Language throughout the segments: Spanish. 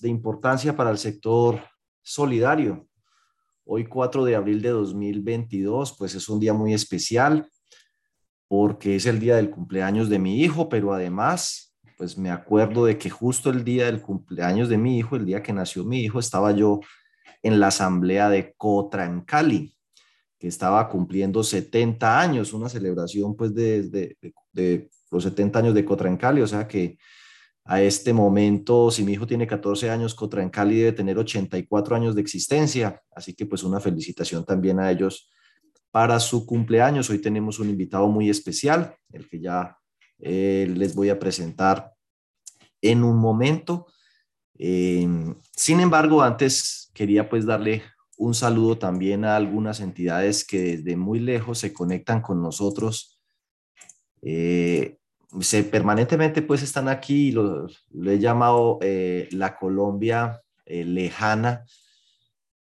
de importancia para el sector solidario. Hoy 4 de abril de 2022, pues es un día muy especial porque es el día del cumpleaños de mi hijo, pero además, pues me acuerdo de que justo el día del cumpleaños de mi hijo, el día que nació mi hijo, estaba yo en la asamblea de Cotra en Cali, que estaba cumpliendo 70 años, una celebración pues de, de, los 70 años de Cotra en Cali, o sea que a este momento, si mi hijo tiene 14 años, Cotra en Cali debe tener 84 años de existencia, así que pues una felicitación también a ellos para su cumpleaños. Hoy tenemos un invitado muy especial, el que ya eh, les voy a presentar en un momento. Eh, sin embargo, antes quería pues darle un saludo también a algunas entidades que desde muy lejos se conectan con nosotros. Eh, se, permanentemente pues están aquí, lo, he llamado la Colombia lejana,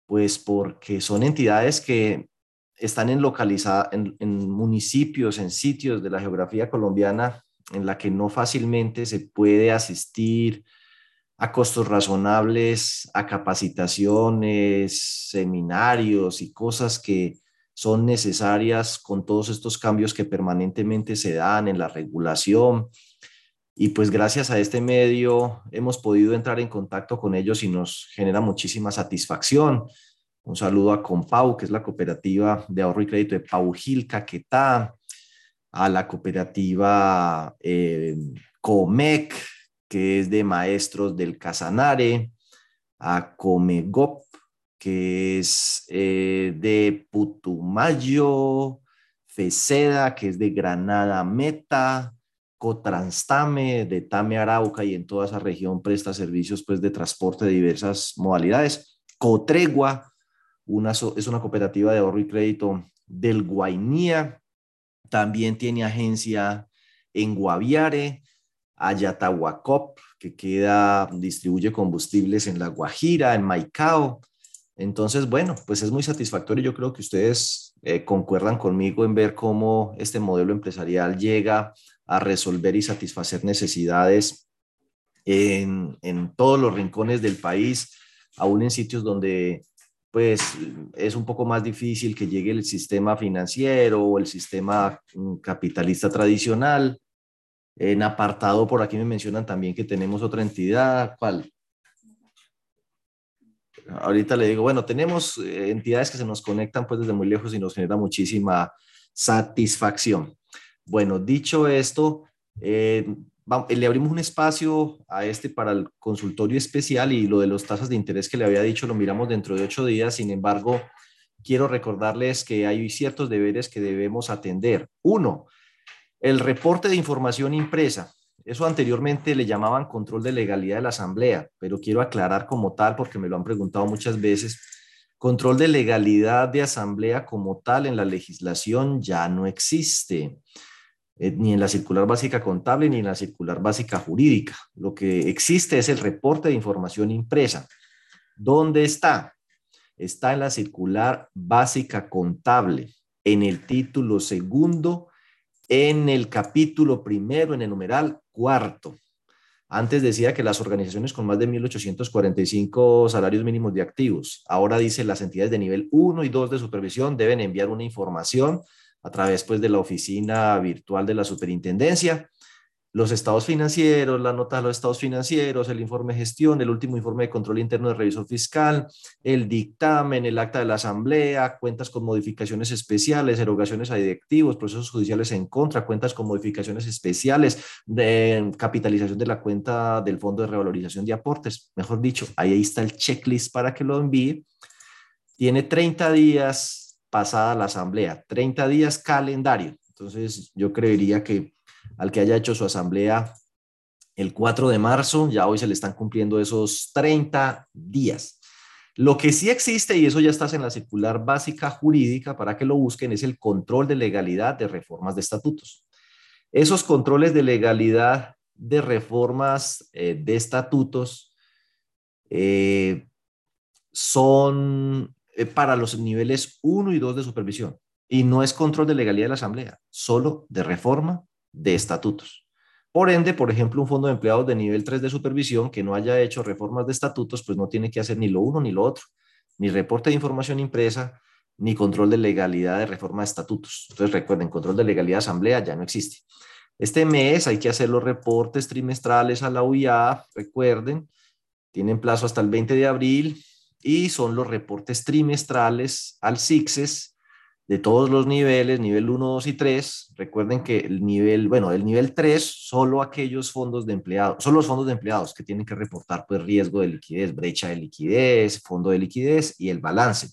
pues porque son entidades que están en, localiza, en, en, municipios, en sitios de la geografía colombiana en la que no fácilmente se puede asistir a costos razonables, a capacitaciones, seminarios y cosas que son necesarias con todos estos cambios que permanentemente se dan en la regulación. Y pues gracias a este medio hemos podido entrar en contacto con ellos y nos genera muchísima satisfacción un saludo a Compau, que es la cooperativa de ahorro y crédito de Paujil, Caquetá, a la cooperativa eh, Comec, que es de maestros del Casanare, a Comegop, que es eh, de Putumayo, Feceda, que es de Granada Meta, Cotranstame, de Tame Arauca y en toda esa región presta servicios pues, de transporte de diversas modalidades. Cotregua, es una cooperativa de ahorro y crédito del Guainía. También tiene agencia en Guaviare, Ayatahuacop, que queda, distribuye combustibles en La Guajira, en Maicao. Entonces, bueno, pues es muy satisfactorio. Yo creo que ustedes eh, concuerdan conmigo en ver cómo este modelo empresarial llega a resolver y satisfacer necesidades en, en todos los rincones del país, aún en sitios donde pues es un poco más difícil que llegue el sistema financiero o el sistema mm, capitalista tradicional. En apartado, por aquí me mencionan también que tenemos otra entidad. ¿Cuál? Ahorita le digo, bueno, tenemos eh, entidades que se nos conectan pues desde muy lejos y nos genera muchísima satisfacción. Bueno, dicho esto, eh, le abrimos un espacio a este para el consultorio especial y lo de las tasas de interés que le había dicho lo miramos dentro de ocho días. Sin embargo, quiero recordarles que hay ciertos deberes que debemos atender. Uno, el reporte de información impresa. Eso anteriormente le llamaban control de legalidad de la asamblea, pero quiero aclarar como tal porque me lo han preguntado muchas veces. Control de legalidad de asamblea como tal en la legislación ya no existe. Eh, ni en la circular básica contable ni en la circular básica jurídica. Lo que existe es el reporte de información impresa. ¿Dónde está? Está en la circular básica contable, en el título segundo, en el capítulo primero, en el numeral cuarto. Antes decía que las organizaciones con más de 1.845 salarios mínimos de activos. Ahora dice las entidades de nivel 1 y 2 de supervisión deben enviar una información a través pues, de la oficina virtual de la superintendencia. Los estados financieros, la nota de los estados financieros, el informe de gestión, el último informe de control interno de revisor fiscal, el dictamen, el acta de la asamblea, cuentas con modificaciones especiales, erogaciones a directivos, procesos judiciales en contra, cuentas con modificaciones especiales, de capitalización de la cuenta del fondo de revalorización de aportes. Mejor dicho, ahí está el checklist para que lo envíe. Tiene 30 días pasada la asamblea, 30 días calendario. Entonces, yo creería que al que haya hecho su asamblea el 4 de marzo, ya hoy se le están cumpliendo esos 30 días. Lo que sí existe, y eso ya está en la circular básica jurídica para que lo busquen, es el control de legalidad de reformas de estatutos. Esos controles de legalidad de reformas eh, de estatutos eh, son eh, para los niveles 1 y 2 de supervisión. Y no es control de legalidad de la Asamblea, solo de reforma de estatutos. Por ende, por ejemplo, un fondo de empleados de nivel 3 de supervisión que no haya hecho reformas de estatutos, pues no tiene que hacer ni lo uno ni lo otro, ni reporte de información impresa, ni control de legalidad de reforma de estatutos. Entonces, recuerden, control de legalidad de asamblea ya no existe. Este mes hay que hacer los reportes trimestrales a la UIA, recuerden, tienen plazo hasta el 20 de abril y son los reportes trimestrales al CICSES de todos los niveles, nivel 1, 2 y 3. Recuerden que el nivel, bueno, el nivel 3, solo aquellos fondos de empleados, son los fondos de empleados que tienen que reportar pues riesgo de liquidez, brecha de liquidez, fondo de liquidez y el balance.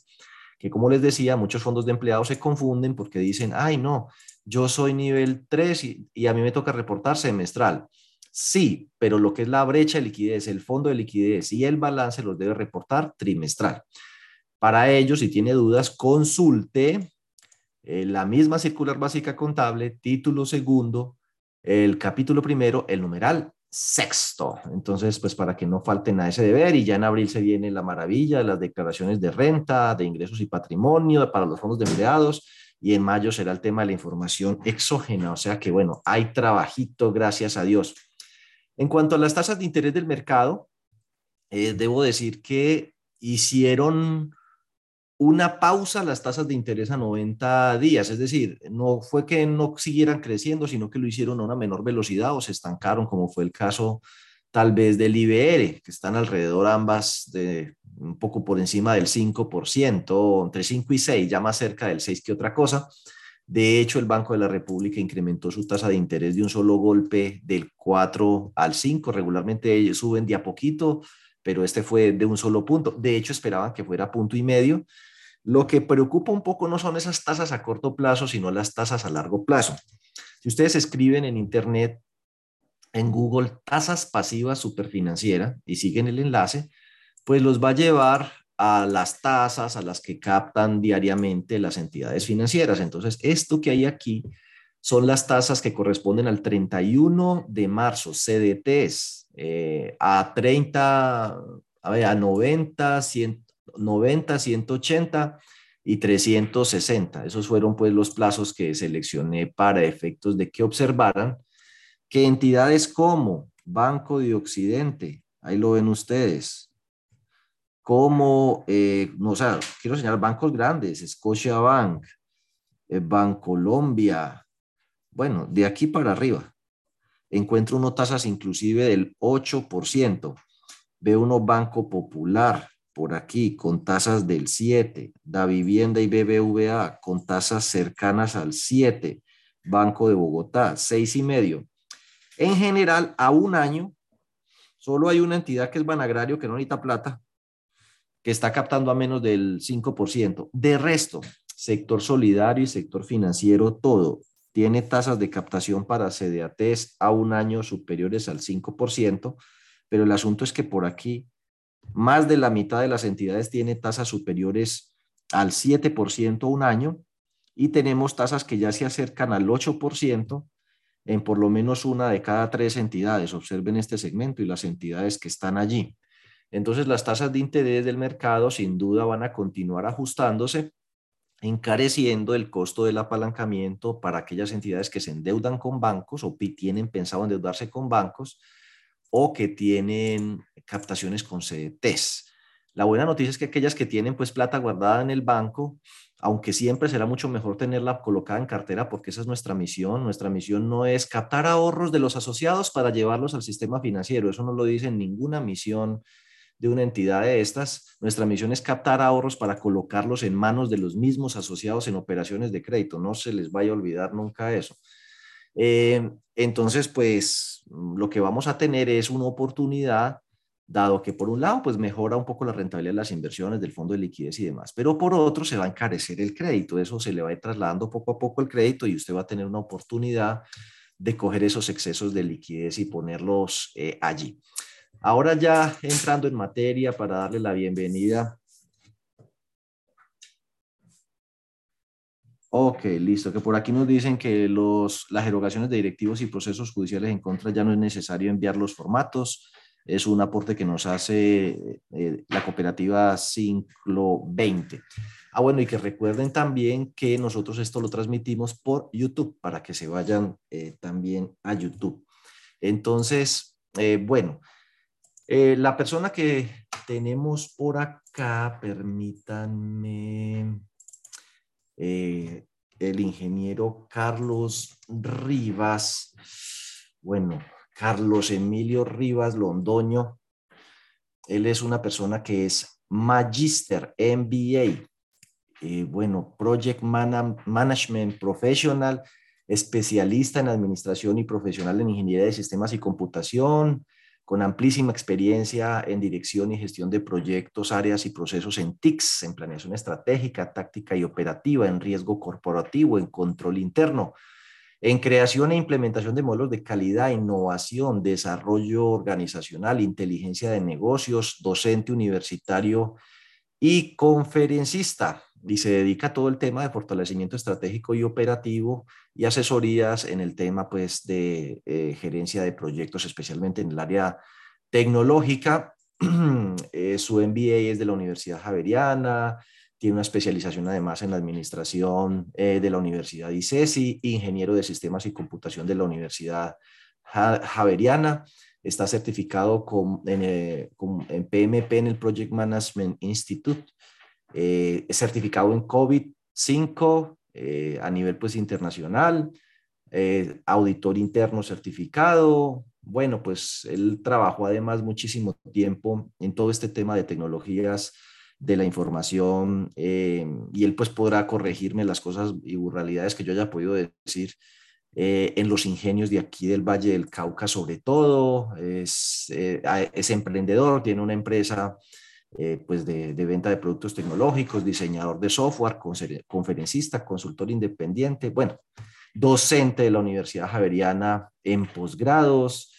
Que como les decía, muchos fondos de empleados se confunden porque dicen, ay no, yo soy nivel 3 y, y a mí me toca reportar semestral. Sí, pero lo que es la brecha de liquidez, el fondo de liquidez y el balance los debe reportar trimestral. Para ello, si tiene dudas, consulte eh, la misma circular básica contable, título segundo, el capítulo primero, el numeral sexto. Entonces, pues para que no falten a ese deber y ya en abril se viene la maravilla las declaraciones de renta, de ingresos y patrimonio para los fondos de empleados y en mayo será el tema de la información exógena. O sea que bueno, hay trabajito, gracias a Dios. En cuanto a las tasas de interés del mercado, eh, debo decir que hicieron una pausa a las tasas de interés a 90 días, es decir, no fue que no siguieran creciendo, sino que lo hicieron a una menor velocidad o se estancaron, como fue el caso tal vez del IBR, que están alrededor ambas de un poco por encima del 5%, entre 5 y 6, ya más cerca del 6 que otra cosa. De hecho, el Banco de la República incrementó su tasa de interés de un solo golpe del 4 al 5. Regularmente ellos suben de a poquito, pero este fue de un solo punto. De hecho, esperaban que fuera punto y medio. Lo que preocupa un poco no son esas tasas a corto plazo, sino las tasas a largo plazo. Si ustedes escriben en Internet, en Google, tasas pasivas superfinanciera y siguen el enlace, pues los va a llevar a las tasas a las que captan diariamente las entidades financieras. Entonces, esto que hay aquí son las tasas que corresponden al 31 de marzo, CDTs, eh, a 30, a, ver, a 90, 100, 90, 180 y 360. Esos fueron pues los plazos que seleccioné para efectos de que observaran que entidades como Banco de Occidente, ahí lo ven ustedes, como, eh, no, o sea, quiero señalar bancos grandes, Scotiabank, eh, Bancolombia, bueno, de aquí para arriba, encuentro uno tasas inclusive del 8%, veo uno Banco Popular, por aquí con tasas del 7, Da Vivienda y BBVA con tasas cercanas al 7, Banco de Bogotá, 6 y medio. En general, a un año, solo hay una entidad que es Banagrario, que no necesita plata, que está captando a menos del 5%. De resto, sector solidario y sector financiero, todo, tiene tasas de captación para CDATs a un año superiores al 5%, pero el asunto es que por aquí más de la mitad de las entidades tiene tasas superiores al 7% un año y tenemos tasas que ya se acercan al 8% en por lo menos una de cada tres entidades. Observen este segmento y las entidades que están allí. Entonces, las tasas de interés del mercado sin duda van a continuar ajustándose, encareciendo el costo del apalancamiento para aquellas entidades que se endeudan con bancos o tienen pensado endeudarse con bancos o que tienen captaciones con CDTs. La buena noticia es que aquellas que tienen pues plata guardada en el banco, aunque siempre será mucho mejor tenerla colocada en cartera porque esa es nuestra misión. Nuestra misión no es captar ahorros de los asociados para llevarlos al sistema financiero. Eso no lo dice ninguna misión de una entidad de estas. Nuestra misión es captar ahorros para colocarlos en manos de los mismos asociados en operaciones de crédito. No se les vaya a olvidar nunca eso. Eh, entonces, pues lo que vamos a tener es una oportunidad, dado que por un lado, pues mejora un poco la rentabilidad de las inversiones del fondo de liquidez y demás, pero por otro se va a encarecer el crédito, eso se le va a ir trasladando poco a poco el crédito y usted va a tener una oportunidad de coger esos excesos de liquidez y ponerlos eh, allí. Ahora ya entrando en materia para darle la bienvenida Ok, listo. Que por aquí nos dicen que los, las erogaciones de directivos y procesos judiciales en contra ya no es necesario enviar los formatos. Es un aporte que nos hace eh, la cooperativa Ciclo 20. Ah, bueno, y que recuerden también que nosotros esto lo transmitimos por YouTube para que se vayan eh, también a YouTube. Entonces, eh, bueno, la persona que tenemos por acá, permítanme, el ingeniero Carlos Rivas, bueno, Carlos Emilio Rivas Londoño, él es una persona que es Magister MBA, eh, bueno, Project Management Professional, especialista en administración y profesional en ingeniería de sistemas y computación, con amplísima experiencia en dirección y gestión de proyectos, áreas y procesos en TICS, en planeación estratégica, táctica y operativa, en riesgo corporativo, en control interno, en creación e implementación de modelos de calidad, innovación, desarrollo organizacional, inteligencia de negocios, docente universitario y conferencista y se dedica a todo el tema de fortalecimiento estratégico y operativo y asesorías en el tema pues de eh, gerencia de proyectos, especialmente en el área tecnológica. Eh, su MBA es de la Universidad Javeriana, tiene una especialización además en la administración eh, de la Universidad ICESI, ingeniero de sistemas y computación de la Universidad Javeriana. Está certificado en, en PMP en el Project Management Institute eh, certificado en COVID-5 eh, a nivel pues internacional, eh, auditor interno certificado. Bueno, pues él trabajó además muchísimo tiempo en todo este tema de tecnologías de la información y él pues podrá corregirme las cosas y burralidades que yo haya podido decir en los ingenios de aquí del Valle del Cauca sobre todo. Es, es emprendedor, tiene una empresa eh, pues de, venta de productos tecnológicos, diseñador de software, conferencista, consultor independiente, bueno, docente de la Universidad Javeriana en posgrados.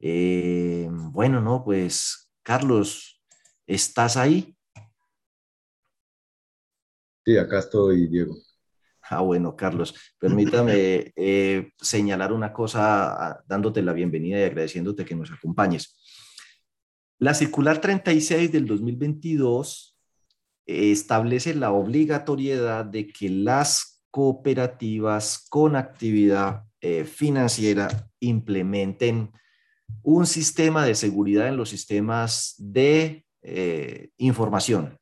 Eh, bueno, no, pues Carlos, ¿estás ahí? Sí, acá estoy, Diego. Ah, bueno, Carlos, permítame eh, señalar una cosa, ah, dándote la bienvenida y agradeciéndote que nos acompañes. La circular 36 del 2022 eh, establece la obligatoriedad de que las cooperativas con actividad eh, financiera implementen un sistema de seguridad en los sistemas de eh, información,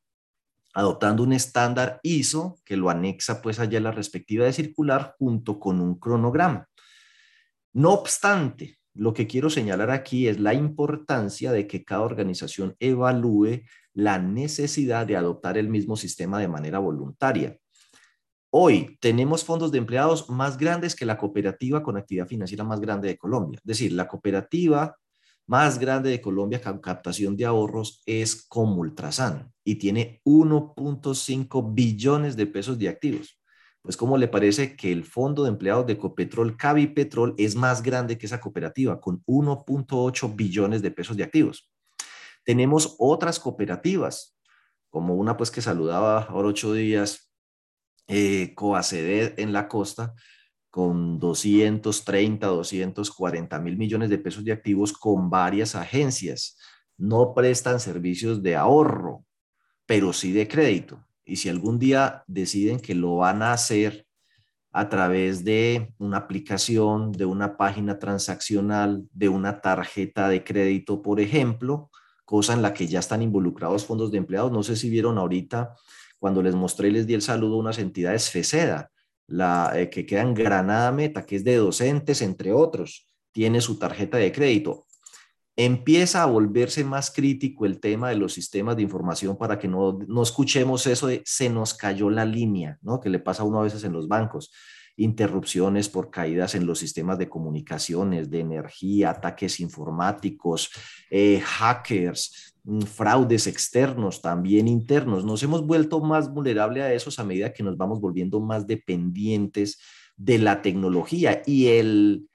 adoptando un estándar ISO que lo anexa pues allá la respectiva de circular junto con un cronograma. No obstante, lo que quiero señalar aquí es la importancia de que cada organización evalúe la necesidad de adoptar el mismo sistema de manera voluntaria. Hoy tenemos fondos de empleados más grandes que la cooperativa con actividad financiera más grande de Colombia. Es decir, la cooperativa más grande de Colombia con captación de ahorros es Comultrasan y tiene 1.5 billones de pesos de activos pues ¿cómo le parece que el fondo de empleados de Copetrol, Cavi Petrol, es más grande que esa cooperativa, con 1.8 billones de pesos de activos? Tenemos otras cooperativas, como una pues que saludaba ahora ocho días, eh, en la costa, con 230, 240 mil millones de pesos de activos con varias agencias. No prestan servicios de ahorro, pero sí de crédito. Y si algún día deciden que lo van a hacer a través de una aplicación, de una página transaccional, de una tarjeta de crédito, por ejemplo, cosa en la que ya están involucrados fondos de empleados. No sé si vieron ahorita cuando les mostré y les di el saludo unas entidades FECEDA, eh, que queda en Granada Meta, que es de docentes, entre otros, tiene su tarjeta de crédito empieza a volverse más crítico el tema de los sistemas de información para que no, no escuchemos eso de se nos cayó la línea, ¿no? Que le pasa a uno a veces en los bancos. Interrupciones por caídas en los sistemas de comunicaciones, de energía, ataques informáticos, eh, hackers, fraudes externos, también internos. Nos hemos vuelto más vulnerables a esos a medida que nos vamos volviendo más dependientes de la tecnología y el,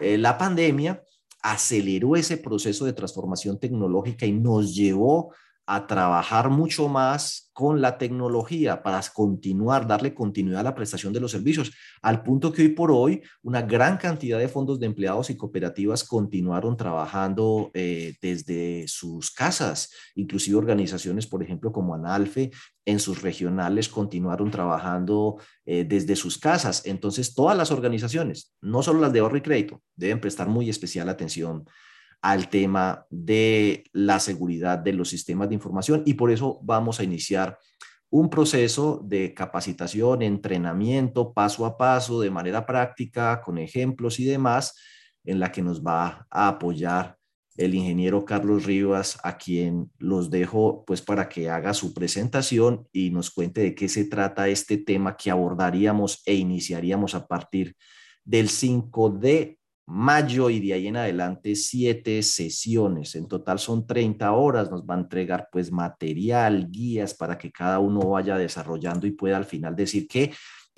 eh, la pandemia aceleró ese proceso de transformación tecnológica y nos llevó a trabajar mucho más con la tecnología para continuar, darle continuidad a la prestación de los servicios, al punto que hoy por hoy una gran cantidad de fondos de empleados y cooperativas continuaron trabajando eh, desde sus casas, inclusive organizaciones, por ejemplo, como Analfe, en sus regionales continuaron trabajando eh, desde sus casas. Entonces, todas las organizaciones, no solo las de ahorro y crédito, deben prestar muy especial atención al tema de la seguridad de los sistemas de información y por eso vamos a iniciar un proceso de capacitación, entrenamiento paso a paso, de manera práctica, con ejemplos y demás, en la que nos va a apoyar el ingeniero Carlos Rivas, a quien los dejo pues para que haga su presentación y nos cuente de qué se trata este tema que abordaríamos e iniciaríamos a partir del 5 de mayo y de ahí en adelante siete sesiones. En total son 30 horas. Nos va a entregar pues material, guías para que cada uno vaya desarrollando y pueda al final decir que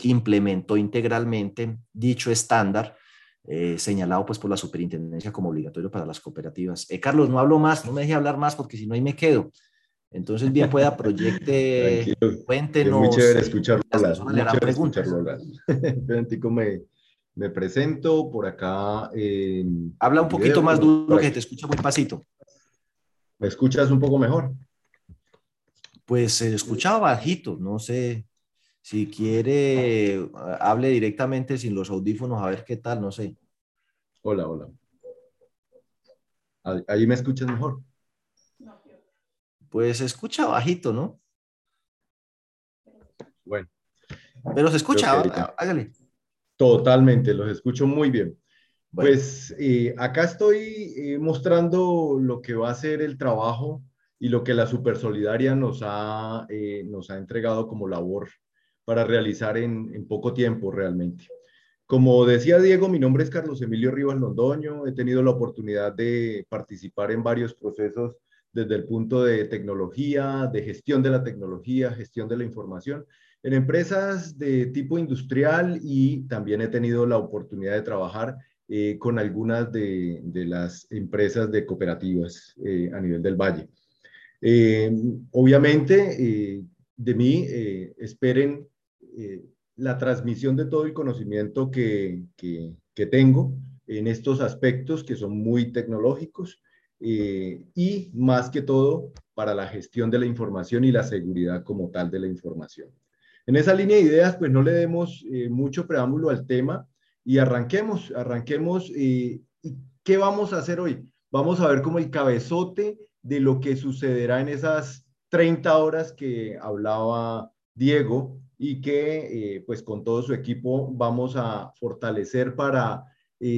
implementó integralmente dicho estándar eh, señalado pues por la superintendencia como obligatorio para las cooperativas. Eh, Carlos, no hablo más, no me deje hablar más porque si no ahí me quedo. Entonces, bien pueda, proyecte, cuéntenos. muy chévere escucharlo me, me presento por acá. Habla un poquito más duro que te escucha muy pasito. ¿Me escuchas un poco mejor? Pues se escucha bajito, no sé. Si quiere, hable directamente sin los audífonos, a ver qué tal, no sé. Hola, hola. ¿Ahí me escuchas mejor? Pues se escucha bajito, ¿no? Bueno. Pero se escucha, hágale. Totalmente, los escucho muy bien. Pues eh, acá estoy eh, mostrando lo que va a ser el trabajo y lo que la Super Solidaria nos ha, eh, nos ha entregado como labor para realizar en, en, poco tiempo realmente. Como decía Diego, mi nombre es Carlos Emilio Rivas Londoño. He tenido la oportunidad de participar en varios procesos desde el punto de tecnología, de gestión de la tecnología, gestión de la información en empresas de tipo industrial y también he tenido la oportunidad de trabajar eh, con algunas de, las empresas de cooperativas eh, a nivel del valle. Eh, obviamente, de mí esperen la transmisión de todo el conocimiento que, que, que, tengo en estos aspectos que son muy tecnológicos y más que todo para la gestión de la información y la seguridad como tal de la información. En esa línea de ideas, pues no le demos eh, mucho preámbulo al tema y arranquemos, arranquemos. Eh, ¿Y qué vamos a hacer hoy? Vamos a ver como el cabezote de lo que sucederá en esas 30 horas que hablaba Diego y que eh, pues con todo su equipo vamos a fortalecer para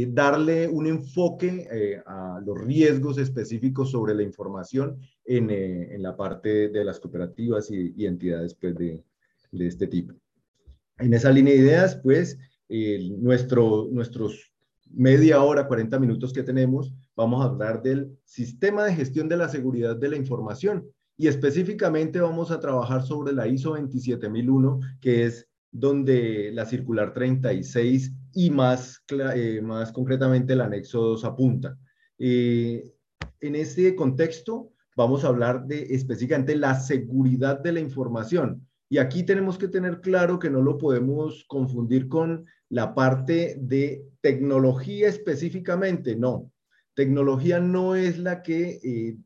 darle un enfoque a los riesgos específicos sobre la información en, en la parte de las cooperativas y, y entidades pues, de, de este tipo. En esa línea de ideas, pues, nuestro, nuestros media hora, 40 minutos que tenemos, vamos a hablar del sistema de gestión de la seguridad de la información y específicamente vamos a trabajar sobre la ISO 27001, que es donde la circular 36 y más, eh, más concretamente el anexo 2 apunta. Eh, en este contexto vamos a hablar de específicamente la seguridad de la información. Y aquí tenemos que tener claro que no lo podemos confundir con la parte de tecnología específicamente, no. Tecnología no es la que eh,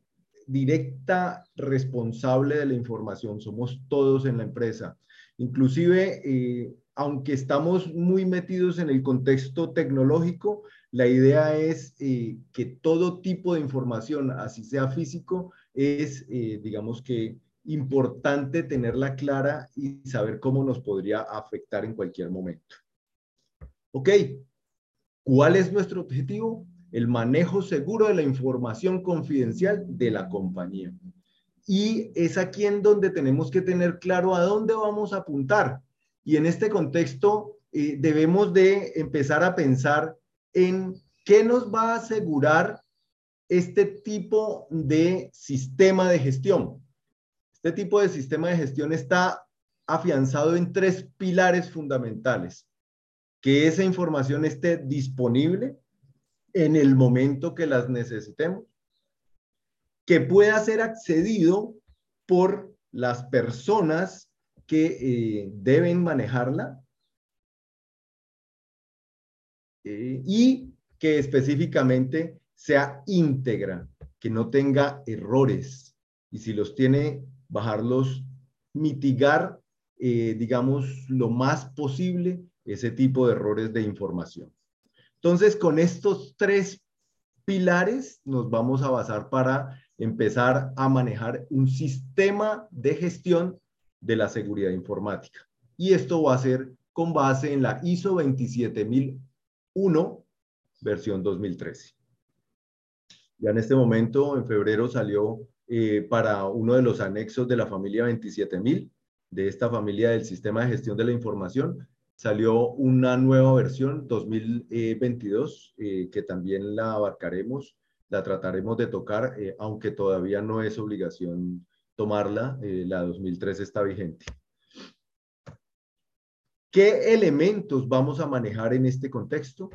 directa responsable de la información, somos todos en la empresa. Inclusive, eh, aunque estamos muy metidos en el contexto tecnológico, la idea es eh, que todo tipo de información, así sea físico, es, digamos que, importante tenerla clara y saber cómo nos podría afectar en cualquier momento. Ok, ¿cuál es nuestro objetivo? El manejo seguro de la información confidencial de la compañía. Y es aquí en donde tenemos que tener claro a dónde vamos a apuntar. Y en este contexto eh, debemos de empezar a pensar en qué nos va a asegurar este tipo de sistema de gestión. Este tipo de sistema de gestión está afianzado en tres pilares fundamentales. Que esa información esté disponible en el momento que las necesitemos, que pueda ser accedido por las personas que eh, deben manejarla. Eh, y que específicamente sea íntegra, que no tenga errores. Y si los tiene, bajarlos, mitigar, eh, digamos, lo más posible ese tipo de errores de información. Entonces, con estos tres pilares nos vamos a basar para empezar a manejar un sistema de gestión de la seguridad informática. Y esto va a ser con base en la ISO 27001, versión 2013. Ya en este momento, en febrero, salió eh, para uno de los anexos de la familia 27000, de esta familia del sistema de gestión de la información, salió una nueva versión 2022 eh, que también la abarcaremos, la trataremos de tocar, eh, aunque todavía no es obligación tomarla, la 2003 está vigente. ¿Qué elementos vamos a manejar en este contexto?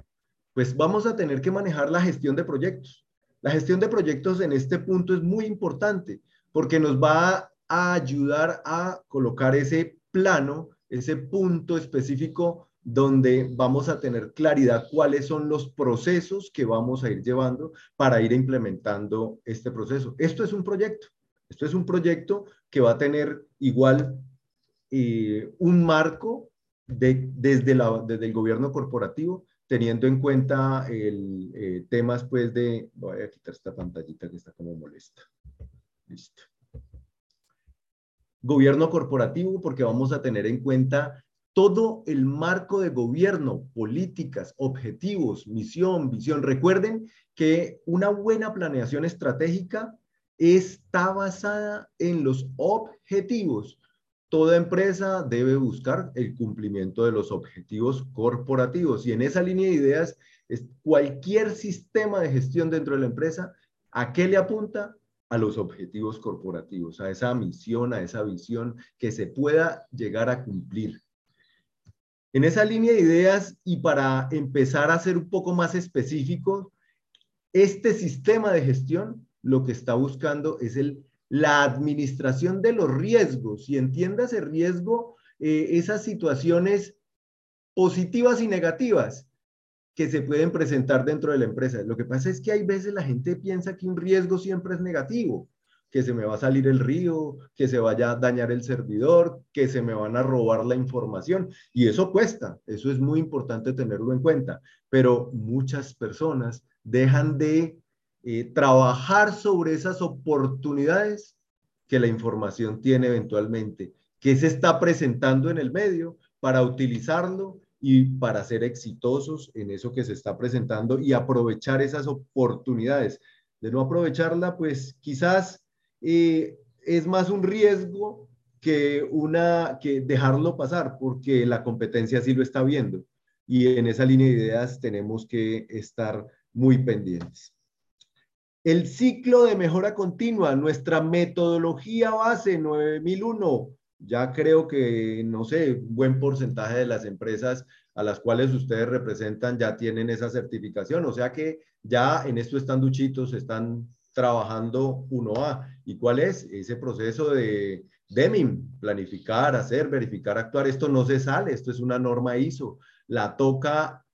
Pues vamos a tener que manejar la gestión de proyectos. La gestión de proyectos en este punto es muy importante porque nos va a ayudar a colocar ese plano, ese punto específico donde vamos a tener claridad cuáles son los procesos que vamos a ir llevando para ir implementando este proceso. Esto es un proyecto. Esto es un proyecto que va a tener igual eh, un marco de, desde, el gobierno corporativo, teniendo en cuenta el eh, temas pues de, voy a quitar esta pantallita que está como molesta. Listo. Gobierno corporativo porque vamos a tener en cuenta todo el marco de gobierno, políticas, objetivos, misión, visión. Recuerden que una buena planeación estratégica está basada en los objetivos toda empresa debe buscar el cumplimiento de los objetivos corporativos. Y en esa línea de ideas, cualquier sistema de gestión dentro de la empresa, ¿a qué le apunta? A los objetivos corporativos, a esa misión, a esa visión que se pueda llegar a cumplir. En esa línea de ideas y para empezar a ser un poco más específico, este sistema de gestión lo que está buscando es el la administración de los riesgos, y entiéndase riesgo, eh, esas situaciones positivas y negativas que se pueden presentar dentro de la empresa. Lo que pasa es que hay veces la gente piensa que un riesgo siempre es negativo, que se me va a salir el río, que se vaya a dañar el servidor, que se me van a robar la información. Y eso cuesta, eso es muy importante tenerlo en cuenta. Pero muchas personas dejan de eh, trabajar sobre esas oportunidades que la información tiene eventualmente, que se está presentando en el medio para utilizarlo y para ser exitosos en eso que se está presentando y aprovechar esas oportunidades. De no aprovecharla, pues quizás eh, es más un riesgo que, una, que dejarlo pasar, porque la competencia sí lo está viendo. Y en esa línea de ideas tenemos que estar muy pendientes. El ciclo de mejora continua, nuestra metodología base 9001. Ya creo que, no sé, buen porcentaje de las empresas a las cuales ustedes representan ya tienen esa certificación. O sea que ya en esto están duchitos, están trabajando 1A. ¿Y cuál es? Ese proceso de DEMIM, planificar, hacer, verificar, actuar. Esto no se sale, esto es una norma ISO. La toca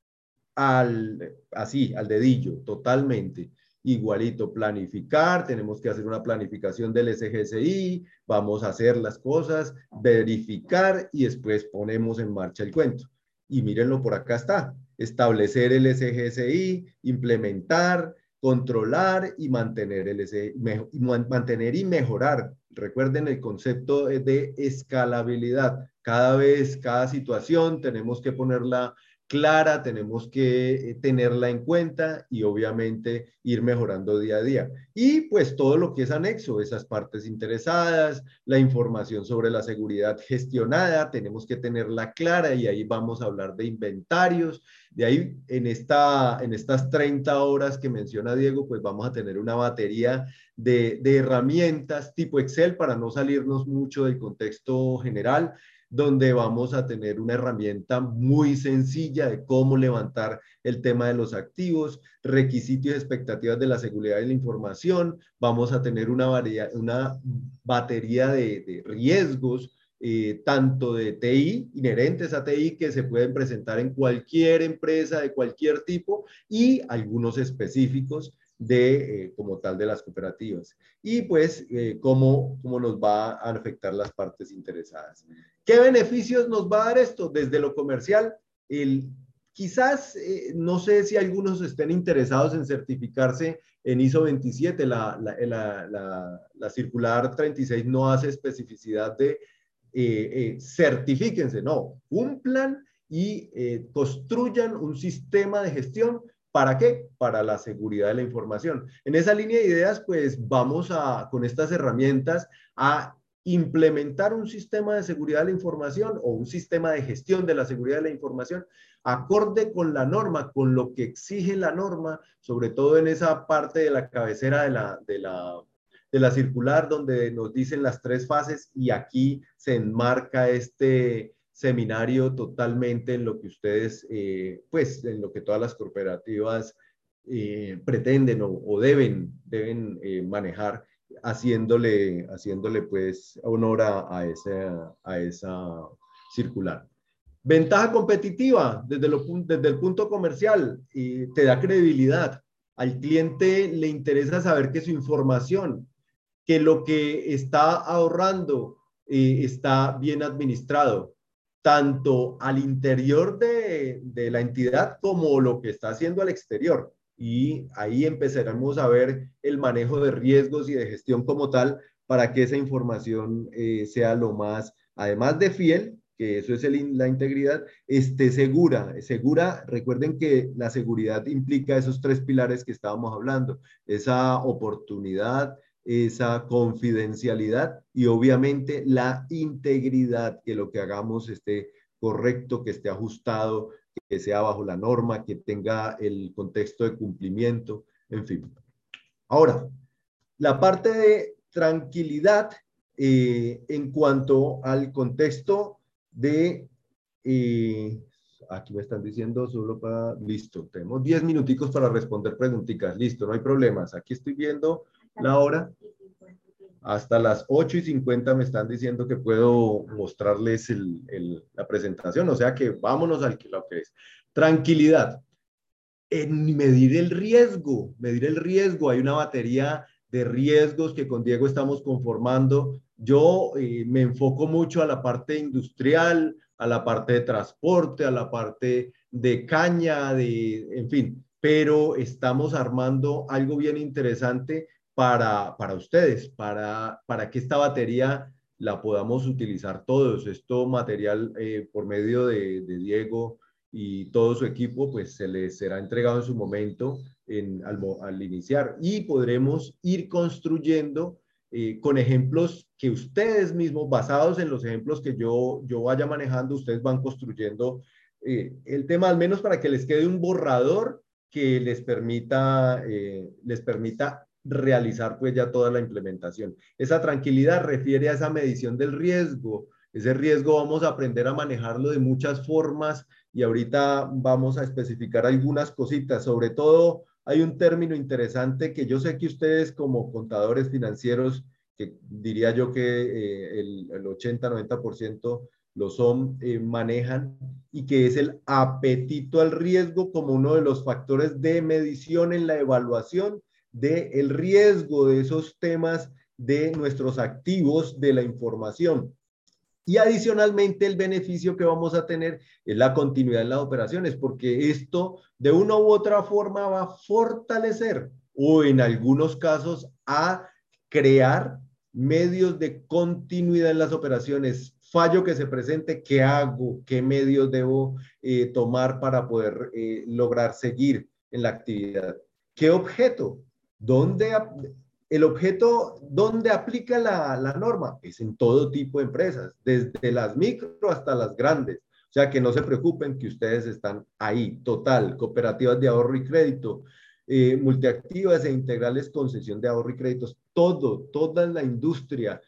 al, así, al dedillo, totalmente igualito planificar, tenemos que hacer una planificación del SGSI, vamos a hacer las cosas, verificar y después ponemos en marcha el cuento. Y mírenlo, por acá está, establecer el SGSI, implementar, controlar y mantener, el mantener y mejorar. Recuerden el concepto de escalabilidad. Cada vez, cada situación tenemos que ponerla clara, tenemos que eh, tenerla en cuenta y obviamente ir mejorando día a día. Y pues todo lo que es anexo, esas partes interesadas, la información sobre la seguridad gestionada, tenemos que tenerla clara y ahí vamos a hablar de inventarios. De ahí en, esta, en estas 30 horas que menciona Diego, pues vamos a tener una batería de, de herramientas tipo Excel para no salirnos mucho del contexto general donde vamos a tener una herramienta muy sencilla de cómo levantar el tema de los activos, requisitos y expectativas de la seguridad de la información, vamos a tener una, batería de, de riesgos eh, tanto de TI, inherentes a TI, que se pueden presentar en cualquier empresa de cualquier tipo y algunos específicos de, eh, como tal, de las cooperativas. Y pues, eh, cómo, cómo nos va a afectar las partes interesadas. ¿Qué beneficios nos va a dar esto? Desde lo comercial, el, quizás, no sé si algunos estén interesados en certificarse en ISO 27, la, la, la, la circular 36 no hace especificidad de eh, eh, certifíquense, no, cumplan y eh, construyan un sistema de gestión. ¿Para qué? Para la seguridad de la información. En esa línea de ideas, pues vamos a, con estas herramientas, a implementar un sistema de seguridad de la información o un sistema de gestión de la seguridad de la información acorde con la norma, con lo que exige la norma, sobre todo en esa parte de la cabecera de la, de la de la circular donde nos dicen las tres fases y aquí se enmarca este seminario totalmente en lo que ustedes, eh, pues en lo que todas las cooperativas eh, pretenden o, deben, deben eh, manejar, haciéndole, haciéndole pues honor a, esa, a esa circular. Ventaja competitiva desde, lo, desde el punto comercial, te da credibilidad. Al cliente le interesa saber que su información que lo que está ahorrando está bien administrado, tanto al interior de, de, la entidad como lo que está haciendo al exterior. Y ahí empezaremos a ver el manejo de riesgos y de gestión como tal para que esa información eh, sea lo más, además de fiel, que eso es el, la integridad, esté segura. Segura, recuerden que la seguridad implica esos tres pilares que estábamos hablando, esa oportunidad, esa confidencialidad y obviamente la integridad, que lo que hagamos esté correcto, que esté ajustado, que sea bajo la norma, que tenga el contexto de cumplimiento, en fin. Ahora, la parte de tranquilidad eh, en cuanto al contexto de... Eh, aquí me están diciendo solo para... Listo, tenemos 10 minuticos para responder preguntitas. Listo, no hay problemas. Aquí estoy viendo la hora. Hasta las 8 y 50 me están diciendo que puedo mostrarles la presentación, o sea que vámonos al que lo que. Tranquilidad. En medir el riesgo, medir el riesgo. Hay una batería de riesgos que con Diego estamos conformando. Yo eh, me enfoco mucho a la parte industrial, a la parte de transporte, a la parte de caña, de, en fin, pero estamos armando algo bien interesante para, para ustedes, para, para que esta batería la podamos utilizar todos. Esto material eh, por medio de, de, Diego y todo su equipo, pues se les será entregado en su momento en, al, al iniciar y podremos ir construyendo eh, con ejemplos que ustedes mismos, basados en los ejemplos que yo, yo vaya manejando, ustedes van construyendo eh, el tema, al menos para que les quede un borrador que les permita, les permita realizar pues ya toda la implementación. Esa tranquilidad refiere a esa medición del riesgo. Ese riesgo vamos a aprender a manejarlo de muchas formas y ahorita vamos a especificar algunas cositas. Sobre todo hay un término interesante que yo sé que ustedes como contadores financieros, que diría yo que eh, el, el 80-90% lo son, eh, manejan y que es el apetito al riesgo como uno de los factores de medición en la evaluación del el riesgo de esos temas de nuestros activos de la información. Y adicionalmente el beneficio que vamos a tener es la continuidad en las operaciones, porque esto de una u otra forma va a fortalecer o en algunos casos a crear medios de continuidad en las operaciones. Fallo que se presente, ¿qué hago? ¿Qué medios debo eh, tomar para poder eh, lograr seguir en la actividad? ¿Qué objeto? ¿Dónde el objeto, dónde aplica la, la, norma? Es en todo tipo de empresas, desde las micro hasta las grandes. O sea, que no se preocupen que ustedes están ahí, total, cooperativas de ahorro y crédito, eh, multiactivas e integrales concesión de ahorro y créditos, todo, toda la industria,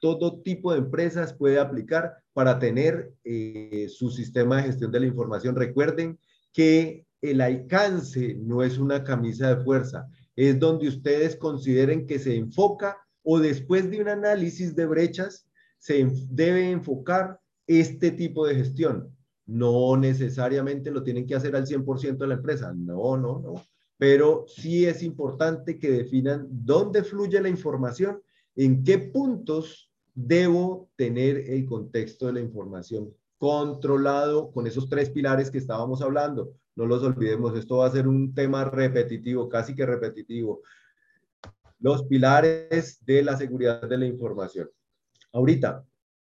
todo tipo de empresas puede aplicar para tener eh, su sistema de gestión de la información. Recuerden que el alcance no es una camisa de fuerza, es donde ustedes consideren que se enfoca o después de un análisis de brechas se debe enfocar este tipo de gestión. No necesariamente lo tienen que hacer al 100% de la empresa, no, no, no, pero sí es importante que definan dónde fluye la información, en qué puntos debo tener el contexto de la información controlado con esos tres pilares que estábamos hablando. No los olvidemos, esto va a ser un tema repetitivo, casi que repetitivo. Los pilares de la seguridad de la información. Ahorita,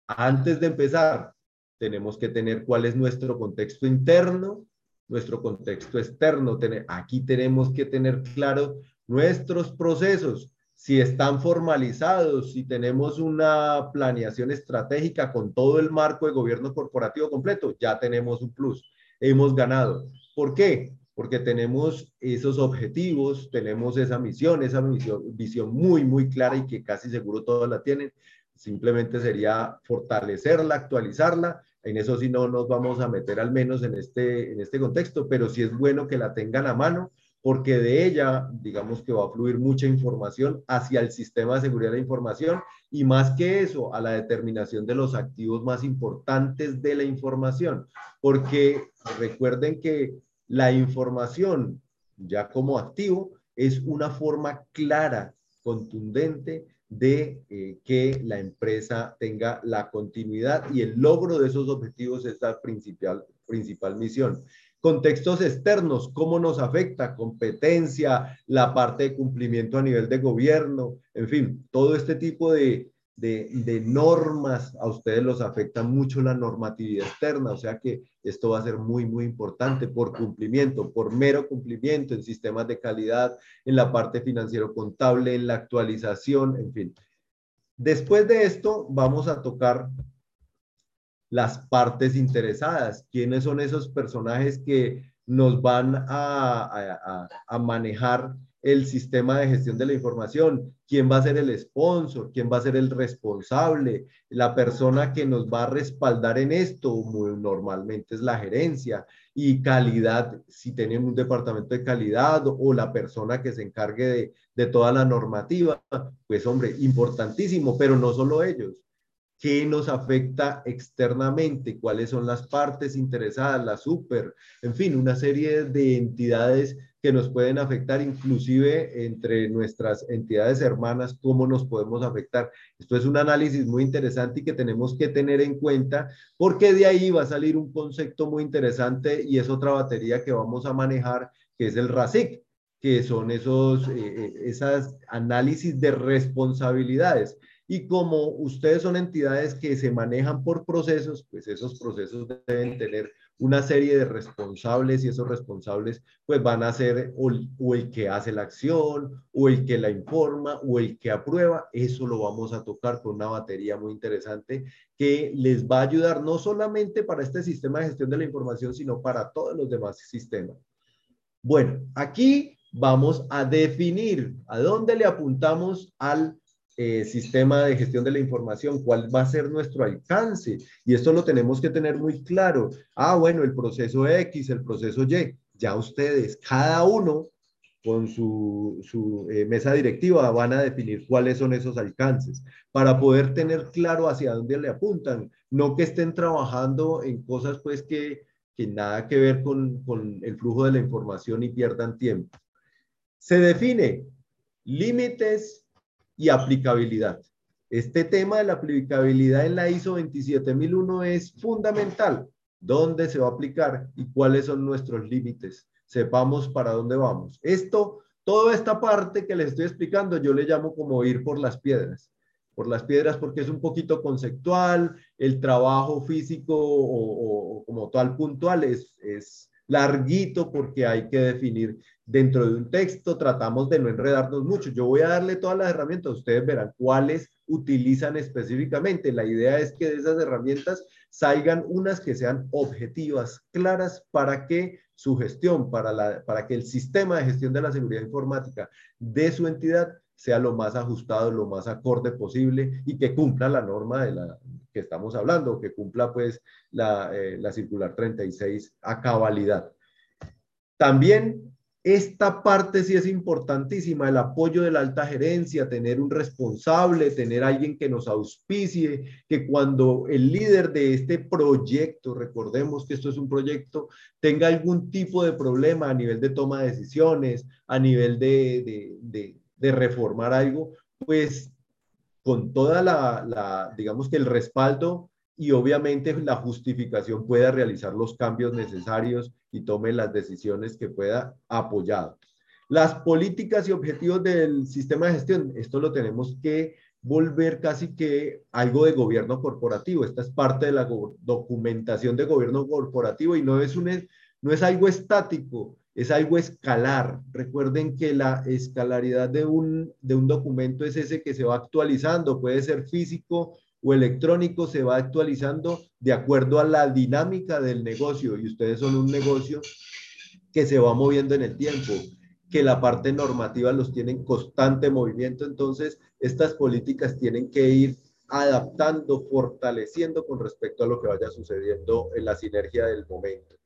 antes de empezar, tenemos que tener cuál es nuestro contexto interno, nuestro contexto externo. Aquí tenemos que tener claro nuestros procesos, si están formalizados, si tenemos una planeación estratégica con todo el marco de gobierno corporativo completo, ya tenemos un plus, hemos ganado. ¿Por qué? Porque tenemos esos objetivos, tenemos esa misión, esa visión, visión muy, muy clara y que casi seguro todos la tienen. Simplemente sería fortalecerla, actualizarla. En eso sí no nos vamos a meter al menos en este, en este contexto, pero sí es bueno que la tengan a mano porque de ella, digamos que va a fluir mucha información hacia el sistema de seguridad de la información y más que eso, a la determinación de los activos más importantes de la información, porque recuerden que la información ya como activo es una forma clara, contundente de eh, que la empresa tenga la continuidad y el logro de esos objetivos es la principal, principal misión. Contextos externos, cómo nos afecta, competencia, la parte de cumplimiento a nivel de gobierno, en fin, todo este tipo de, de, normas a ustedes los afecta mucho la normatividad externa, o sea que esto va a ser muy, muy importante por cumplimiento, por mero cumplimiento en sistemas de calidad, en la parte financiero contable, en la actualización, en fin. Después de esto, vamos a tocar las partes interesadas, quiénes son esos personajes que nos van a, manejar el sistema de gestión de la información, quién va a ser el sponsor, quién va a ser el responsable, la persona que nos va a respaldar en esto, muy normalmente es la gerencia y calidad, si tenemos un departamento de calidad o la persona que se encargue de, de toda la normativa, pues hombre, importantísimo, pero no solo ellos, qué nos afecta externamente, cuáles son las partes interesadas, la super, en fin, una serie de entidades que nos pueden afectar, inclusive entre nuestras entidades hermanas, cómo nos podemos afectar. Esto es un análisis muy interesante y que tenemos que tener en cuenta, porque de ahí va a salir un concepto muy interesante y es otra batería que vamos a manejar, que es el RASIC, que son esos eh, eh, esas análisis de responsabilidades. Y como ustedes son entidades que se manejan por procesos, pues esos procesos deben tener una serie de responsables y esos responsables pues van a ser o, el que hace la acción o el que la informa o el que aprueba. Eso lo vamos a tocar con una batería muy interesante que les va a ayudar no solamente para este sistema de gestión de la información, sino para todos los demás sistemas. Bueno, aquí vamos a definir a dónde le apuntamos al eh, sistema de gestión de la información, cuál va a ser nuestro alcance. Y esto lo tenemos que tener muy claro. Ah, bueno, el proceso X, el proceso Y, ya ustedes, cada uno con su, su eh, mesa directiva van a definir cuáles son esos alcances para poder tener claro hacia dónde le apuntan, no que estén trabajando en cosas pues que, que nada que ver con, con el flujo de la información y pierdan tiempo. Se define límites y aplicabilidad. Este tema de la aplicabilidad en la ISO 27001 es fundamental. ¿Dónde se va a aplicar y cuáles son nuestros límites? Sepamos para dónde vamos. Esto, toda esta parte que les estoy explicando, yo le llamo como ir por las piedras. Por las piedras porque es un poquito conceptual, el trabajo físico o, como tal puntual es, es larguito porque hay que definir dentro de un texto, tratamos de no enredarnos mucho. Yo voy a darle todas las herramientas, ustedes verán cuáles utilizan específicamente. La idea es que de esas herramientas salgan unas que sean objetivas, claras, para que su gestión, para, la, para que el sistema de gestión de la seguridad informática de su entidad sea lo más ajustado, lo más acorde posible y que cumpla la norma de la que estamos hablando, que cumpla pues la, eh, la circular 36 a cabalidad. También esta parte sí es importantísima, el apoyo de la alta gerencia, tener un responsable, tener alguien que nos auspicie, que cuando el líder de este proyecto, recordemos que esto es un proyecto, tenga algún tipo de problema a nivel de toma de decisiones, a nivel de, de, reformar algo, pues con toda la, la, digamos que el respaldo y obviamente la justificación pueda realizar los cambios necesarios y tome las decisiones que pueda apoyar. Las políticas y objetivos del sistema de gestión, esto lo tenemos que volver casi que algo de gobierno corporativo. Esta es parte de la documentación de gobierno corporativo y no es, un, no es algo estático, es algo escalar. Recuerden que la escalaridad de un, de un documento es ese que se va actualizando, puede ser físico o electrónico se va actualizando de acuerdo a la dinámica del negocio y ustedes son un negocio que se va moviendo en el tiempo, que la parte normativa los tiene en constante movimiento, entonces estas políticas tienen que ir adaptando, fortaleciendo con respecto a lo que vaya sucediendo en la sinergia del momento.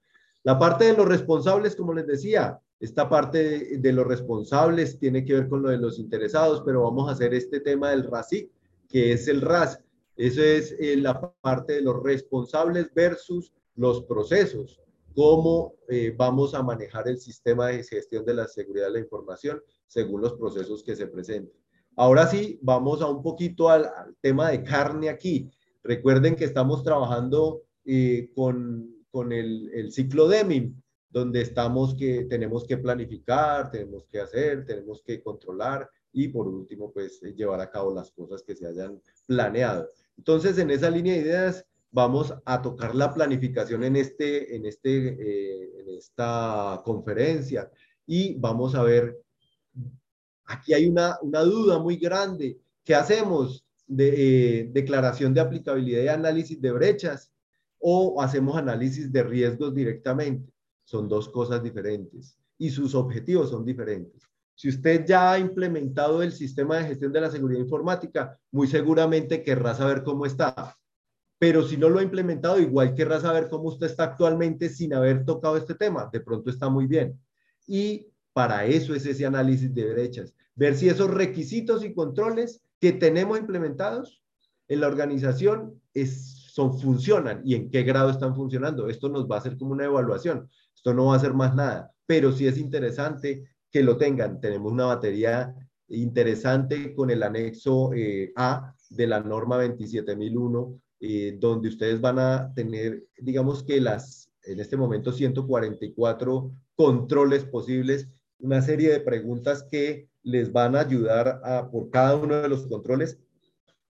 La parte de los responsables, como les decía, esta parte de, los responsables tiene que ver con lo de los interesados, pero vamos a hacer este tema del RASIC, que es el RAS, eso es eh, la parte de los responsables versus los procesos. Cómo eh, vamos a manejar el sistema de gestión de la seguridad de la información según los procesos que se presenten. Ahora sí, vamos a un poquito al, tema de carne aquí. Recuerden que estamos trabajando eh, con, con el, el, ciclo DEMIM, donde estamos que tenemos que planificar, tenemos que hacer, tenemos que controlar y por último, pues llevar a cabo las cosas que se hayan planeado. Entonces, en esa línea de ideas, vamos a tocar la planificación en, este, este, eh, en esta conferencia y vamos a ver, aquí hay una, una duda muy grande. ¿Qué hacemos? De, eh, declaración de aplicabilidad y análisis de brechas o hacemos análisis de riesgos directamente. Son dos cosas diferentes y sus objetivos son diferentes. Si usted ya ha implementado el sistema de gestión de la seguridad informática, muy seguramente querrá saber cómo está. Pero si no lo ha implementado, igual querrá saber cómo usted está actualmente sin haber tocado este tema. De pronto está muy bien. Y para eso es ese análisis de brechas. Ver si esos requisitos y controles que tenemos implementados en la organización son, funcionan y en qué grado están funcionando. Esto nos va a hacer como una evaluación. Esto no va a ser más nada, pero sí es interesante que lo tengan. Tenemos una batería interesante con el anexo eh, A de la norma 27001, eh, donde ustedes van a tener, digamos que las, en este momento, 144 controles posibles, una serie de preguntas que les van a ayudar a, por cada uno de los controles,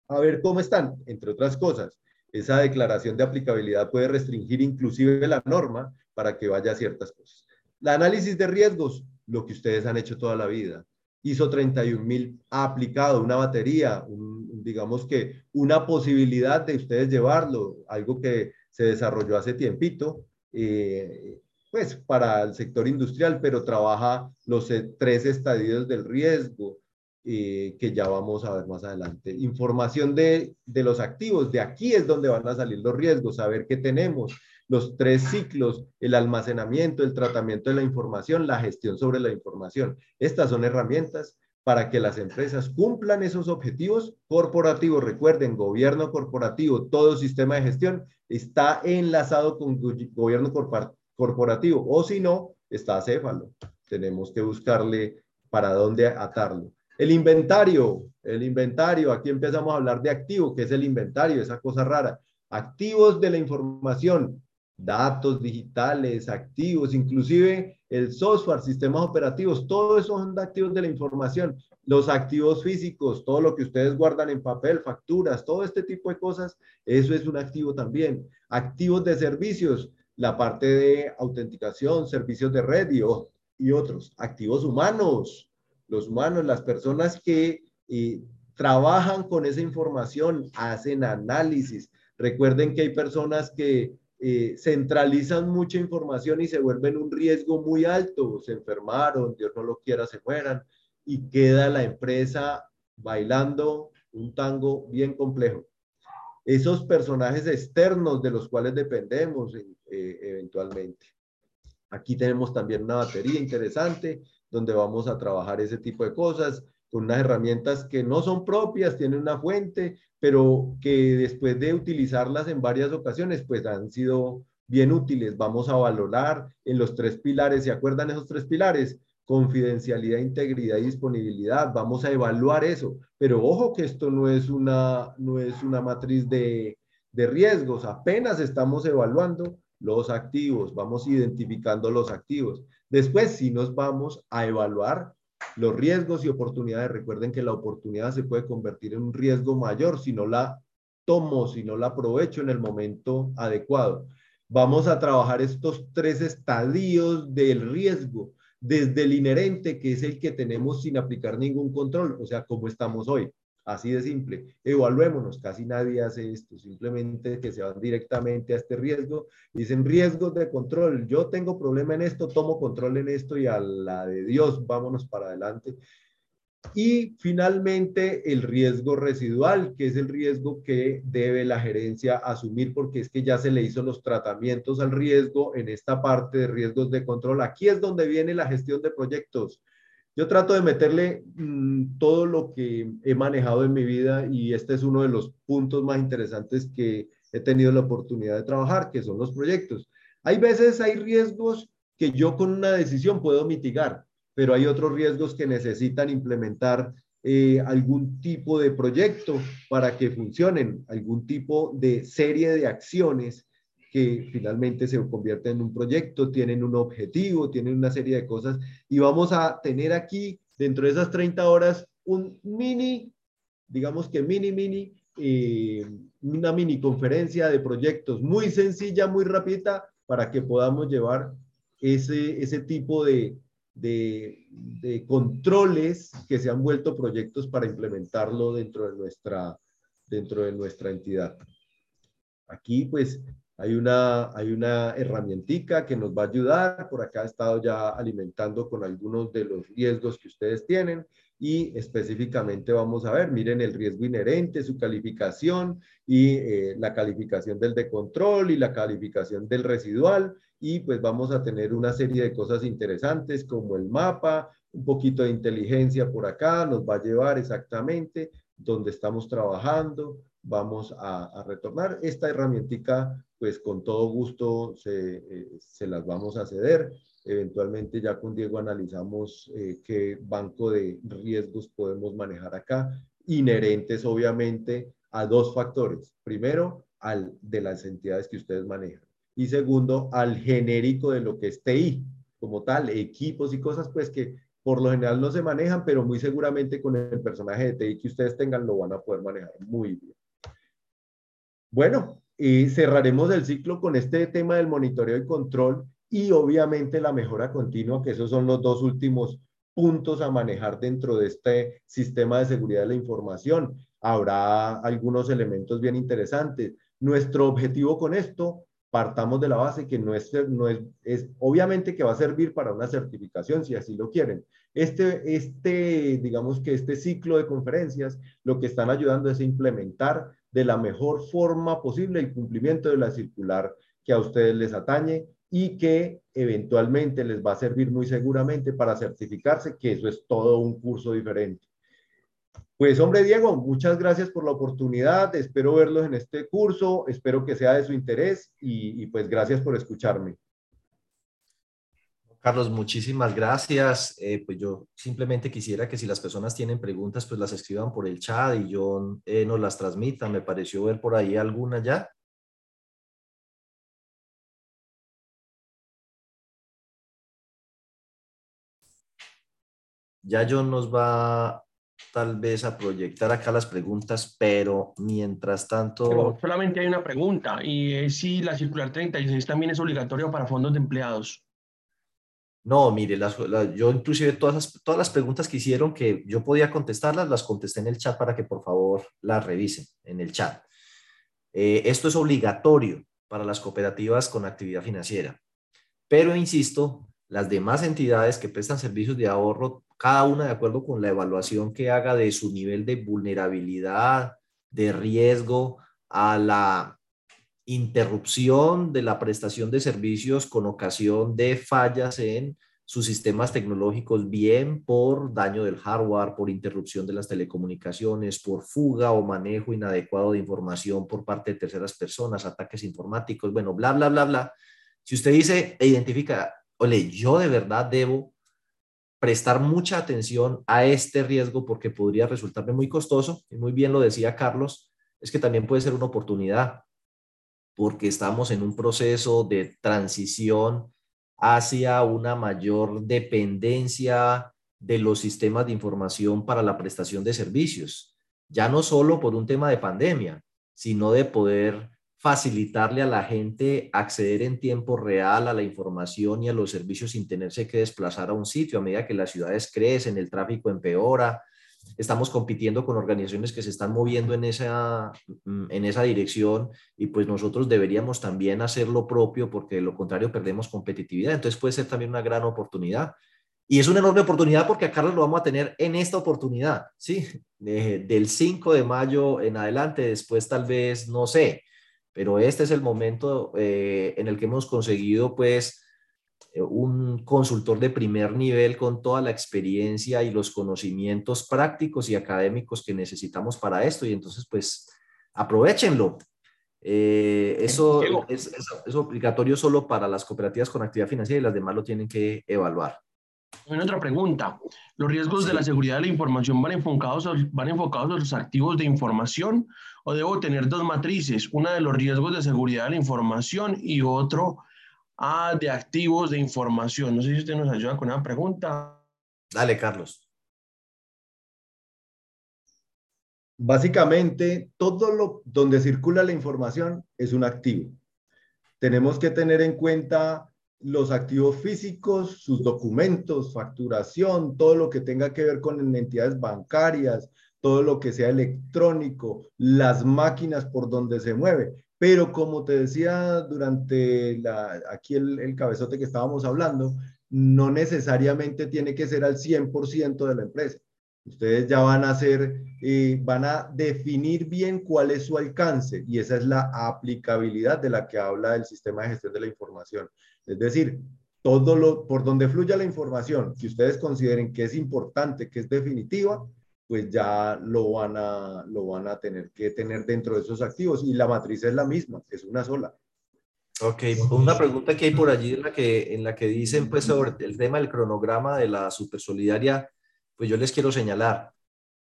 a ver cómo están, entre otras cosas. Esa declaración de aplicabilidad puede restringir inclusive la norma para que vaya a ciertas cosas. La análisis de riesgos, lo que ustedes han hecho toda la vida. ISO 31000 ha aplicado una batería, digamos que una posibilidad de ustedes llevarlo, algo que se desarrolló hace tiempito, eh, pues para el sector industrial, pero trabaja los e, tres estadios del riesgo, eh, que ya vamos a ver más adelante. Información de, de los activos, de aquí es donde van a salir los riesgos, saber qué tenemos, los tres ciclos, el almacenamiento, el tratamiento de la información, la gestión sobre la información. Estas son herramientas para que las empresas cumplan esos objetivos corporativos. Recuerden, gobierno corporativo, todo sistema de gestión está enlazado con gobierno corporativo o si no, está acéfalo. Tenemos que buscarle para dónde atarlo. El inventario, el inventario, aquí empezamos a hablar de activo, que es el inventario, esa cosa rara. Activos de la información, datos digitales, activos, inclusive el software, sistemas operativos, todo eso son activos de la información. Los activos físicos, todo lo que ustedes guardan en papel, facturas, todo este tipo de cosas, eso es un activo también. Activos de servicios, la parte de autenticación, servicios de red y, otros. Activos humanos, los humanos, las personas que eh, trabajan con esa información, hacen análisis. Recuerden que hay personas que eh, centralizan mucha información y se vuelven un riesgo muy alto, se enfermaron, Dios no lo quiera, se mueran, y queda la empresa bailando un tango bien complejo. Esos personajes externos de los cuales dependemos eh, eventualmente. Aquí tenemos también una batería interesante donde vamos a trabajar ese tipo de cosas con unas herramientas que no son propias, tienen una fuente, pero que después de utilizarlas en varias ocasiones, pues han sido bien útiles. Vamos a valorar en los tres pilares, ¿se acuerdan esos tres pilares? Confidencialidad, integridad y disponibilidad. Vamos a evaluar eso, pero ojo que esto no es una, no es una matriz de, de riesgos, apenas estamos evaluando los activos, vamos identificando los activos. Después sí nos vamos a evaluar los riesgos y oportunidades. Recuerden que la oportunidad se puede convertir en un riesgo mayor si no la tomo, si no la aprovecho en el momento adecuado. Vamos a trabajar estos tres estadios del riesgo, desde el inherente, que es el que tenemos sin aplicar ningún control, o sea, cómo estamos hoy. Así de simple. Evaluémonos. Casi nadie hace esto. Simplemente que se van directamente a este riesgo. Dicen riesgos de control. Yo tengo problema en esto, tomo control en esto y a la de Dios, vámonos para adelante. Y finalmente el riesgo residual, que es el riesgo que debe la gerencia asumir porque es que ya se le hizo los tratamientos al riesgo en esta parte de riesgos de control. Aquí es donde viene la gestión de proyectos. Yo trato de meterle mm, todo lo que he manejado en mi vida y este es uno de los puntos más interesantes que he tenido la oportunidad de trabajar, que son los proyectos. Hay veces hay riesgos que yo con una decisión puedo mitigar, pero hay otros riesgos que necesitan implementar eh, algún tipo de proyecto para que funcionen, algún tipo de serie de acciones que finalmente se convierten en un proyecto, tienen un objetivo, tienen una serie de cosas y vamos a tener aquí dentro de esas 30 horas un mini, digamos que mini, mini, eh, una mini conferencia de proyectos muy sencilla, muy rápida para que podamos llevar ese, ese tipo de, de, de controles que se han vuelto proyectos para implementarlo dentro de nuestra, dentro de nuestra entidad. Aquí, pues, hay una, hay una herramientica que nos va a ayudar. Por acá he estado ya alimentando con algunos de los riesgos que ustedes tienen y específicamente vamos a ver, miren el riesgo inherente, su calificación y eh, la calificación del de control y la calificación del residual y pues vamos a tener una serie de cosas interesantes como el mapa, un poquito de inteligencia por acá, nos va a llevar exactamente donde estamos trabajando, vamos a, retornar. Esta herramientica, pues con todo gusto se, eh, se, las vamos a ceder. Eventualmente ya con Diego analizamos eh, qué banco de riesgos podemos manejar acá, inherentes obviamente a dos factores. Primero, al de las entidades que ustedes manejan. Y segundo, al genérico de lo que es TI, como tal, equipos y cosas pues que por lo general no se manejan, pero muy seguramente con el personaje de TI que ustedes tengan lo van a poder manejar muy bien. Bueno, y cerraremos el ciclo con este tema del monitoreo y control y obviamente la mejora continua, que esos son los dos últimos puntos a manejar dentro de este sistema de seguridad de la información. Habrá algunos elementos bien interesantes. Nuestro objetivo con esto, partamos de la base que no es, no es, es obviamente que va a servir para una certificación, si así lo quieren. Este, este, digamos que este ciclo de conferencias, lo que están ayudando es a implementar de la mejor forma posible el cumplimiento de la circular que a ustedes les atañe y que eventualmente les va a servir muy seguramente para certificarse, que eso es todo un curso diferente. Pues hombre Diego, muchas gracias por la oportunidad, espero verlos en este curso, espero que sea de su interés y, y pues gracias por escucharme. Carlos, muchísimas gracias. Eh, pues yo simplemente quisiera que si las personas tienen preguntas, pues las escriban por el chat y yo eh, nos las transmita. Me pareció ver por ahí alguna ya. Ya John nos va tal vez a proyectar acá las preguntas, pero mientras tanto... solamente hay una pregunta y es si la circular 36 también es obligatorio para fondos de empleados. No, mire, yo inclusive todas las, todas las preguntas que hicieron que yo podía contestarlas, las contesté en el chat para que por favor las revisen en el chat. Eh, esto es obligatorio para las cooperativas con actividad financiera, pero insisto, las demás entidades que prestan servicios de ahorro, cada una de acuerdo con la evaluación que haga de su nivel de vulnerabilidad, de riesgo a la interrupción de la prestación de servicios con ocasión de fallas en sus sistemas tecnológicos, bien por daño del hardware, por interrupción de las telecomunicaciones, por fuga o manejo inadecuado de información por parte de terceras personas, ataques informáticos, bueno, bla, bla, bla, bla. Si usted dice e identifica, ole, yo de verdad debo prestar mucha atención a este riesgo porque podría resultarme muy costoso, y muy bien lo decía Carlos, es que también puede ser una oportunidad porque estamos en un proceso de transición hacia una mayor dependencia de los sistemas de información para la prestación de servicios, ya no solo por un tema de pandemia, sino de poder facilitarle a la gente acceder en tiempo real a la información y a los servicios sin tenerse que desplazar a un sitio. A medida que las ciudades crecen, el tráfico empeora, estamos compitiendo con organizaciones que se están moviendo en esa, mm, en esa dirección y pues nosotros deberíamos también hacer lo propio porque de lo contrario perdemos competitividad. Entonces puede ser también una gran oportunidad. Y es una enorme oportunidad porque a Carlos lo vamos a tener en esta oportunidad, ¿sí? del 5 de mayo en adelante, después tal vez, no sé, pero este es el momento eh, en el que hemos conseguido pues un consultor de primer nivel con toda la experiencia y los conocimientos prácticos y académicos que necesitamos para esto. Y entonces, pues, aprovechenlo. Eh, eso es, es, obligatorio solo para las cooperativas con actividad financiera y las demás lo tienen que evaluar. Una otra pregunta. ¿Los riesgos de la seguridad de la información van enfocados, van enfocados a los activos de información o debo tener dos matrices? Una de los riesgos de seguridad de la información y otro a de activos de información. No sé si usted nos ayuda con una pregunta. Dale, Carlos. Básicamente, todo lo donde circula la información es un activo. Tenemos que tener en cuenta los activos físicos, sus documentos, facturación, todo lo que tenga que ver con entidades bancarias, todo lo que sea electrónico, las máquinas por donde se mueve. Pero como te decía durante la, aquí el, el cabezote que estábamos hablando, no necesariamente tiene que ser al 100% de la empresa. Ustedes ya van a hacer, eh, van a definir bien cuál es su alcance y esa es la aplicabilidad de la que habla el sistema de gestión de la información. Es decir, todo lo, por donde fluya la información que ustedes consideren que es importante, que es definitiva, pues ya lo van a, lo van a tener que tener dentro de esos activos y la matriz es la misma, es una sola. Ok, una pregunta que hay por allí en la que, en la que dicen pues sobre el tema del cronograma de la supersolidaria, pues yo les quiero señalar,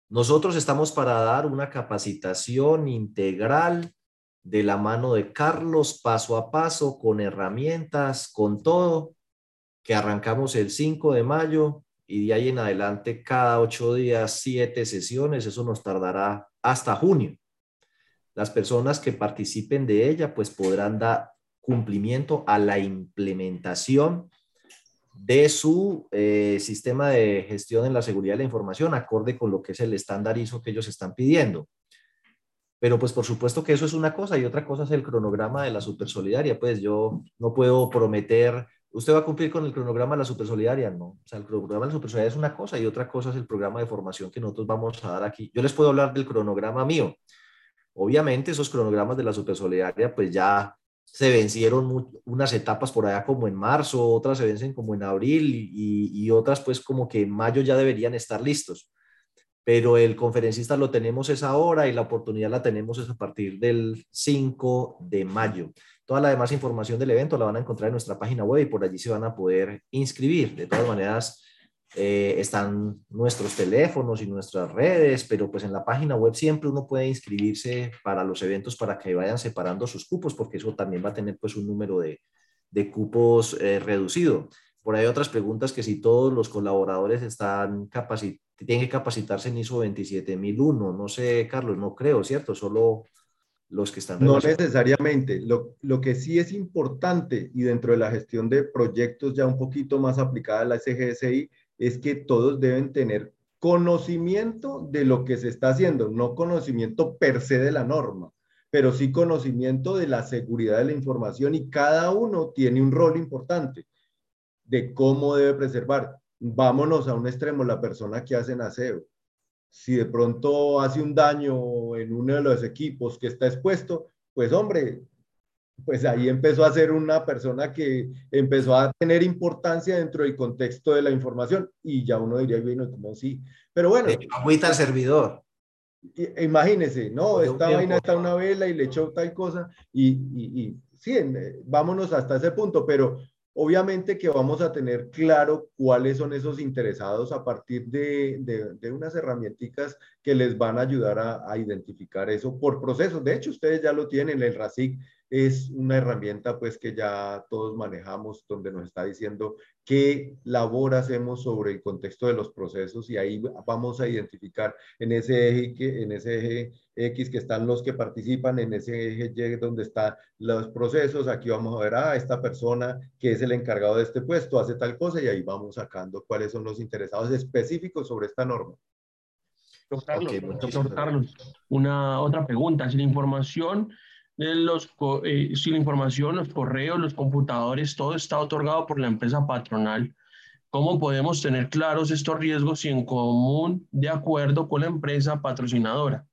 nosotros estamos para dar una capacitación integral de la mano de Carlos, paso a paso, con herramientas, con todo, que arrancamos el 5 de mayo y de ahí en adelante cada ocho días, siete sesiones, eso nos tardará hasta junio. Las personas que participen de ella pues podrán dar cumplimiento a la implementación de su eh, sistema de gestión en la seguridad de la información, acorde con lo que es el estándar ISO que ellos están pidiendo. Pero pues por supuesto que eso es una cosa y otra cosa es el cronograma de la supersolidaria. Pues yo no puedo prometer ¿Usted va a cumplir con el cronograma de la supersolidaria? No. O sea, el cronograma de la supersolidaria es una cosa y otra cosa es el programa de formación que nosotros vamos a dar aquí. Yo les puedo hablar del cronograma mío. Obviamente esos cronogramas de la supersolidaria pues ya se vencieron unas etapas por allá como en marzo, otras se vencen como en abril y, y otras pues como que en mayo ya deberían estar listos. Pero el conferencista lo tenemos es ahora y la oportunidad la tenemos es a partir del 5 de mayo. Toda la demás información del evento la van a encontrar en nuestra página web y por allí se van a poder inscribir. De todas maneras, eh, están nuestros teléfonos y nuestras redes, pero pues en la página web siempre uno puede inscribirse para los eventos para que vayan separando sus cupos, porque eso también va a tener pues un número de, de cupos eh, reducido. Por ahí otras preguntas que si todos los colaboradores están tienen que capacitarse en ISO 27001. No sé, Carlos, no creo, ¿cierto? Solo los que están... No necesariamente. Lo, lo, que sí es importante y dentro de la gestión de proyectos ya un poquito más aplicada a la SGSI es que todos deben tener conocimiento de lo que se está haciendo, no conocimiento per se de la norma, pero sí conocimiento de la seguridad de la información y cada uno tiene un rol importante. de cómo debe preservar. Vámonos a un extremo, la persona que hace aseo. Si de pronto hace un daño en uno de los equipos que está expuesto, pues hombre, pues ahí empezó a ser una persona que empezó a tener importancia dentro del contexto de la información y ya uno diría, bueno, como sí, pero bueno. Agüita al servidor. Imagínese, no, esta vaina está una vela y le echó tal cosa y, y, y sí, eh, vámonos hasta ese punto, pero obviamente que vamos a tener claro cuáles son esos interesados a partir de, de, unas herramientas que les van a ayudar a, a, identificar eso por procesos. De hecho, ustedes ya lo tienen, el RACIC es una herramienta pues que ya todos manejamos donde nos está diciendo qué labor hacemos sobre el contexto de los procesos y ahí vamos a identificar en ese eje, en ese eje X que están los que participan, en ese eje Y donde están los procesos, aquí vamos a ver, ah, esta persona que es el encargado de este puesto hace tal cosa y ahí vamos sacando cuáles son los interesados específicos sobre esta norma. Doctor Carlos, una otra pregunta, si la información los, eh, si la información, los correos, los computadores, todo está otorgado por la empresa patronal, ¿cómo podemos tener claros estos riesgos y en común de acuerdo con la empresa patrocinadora?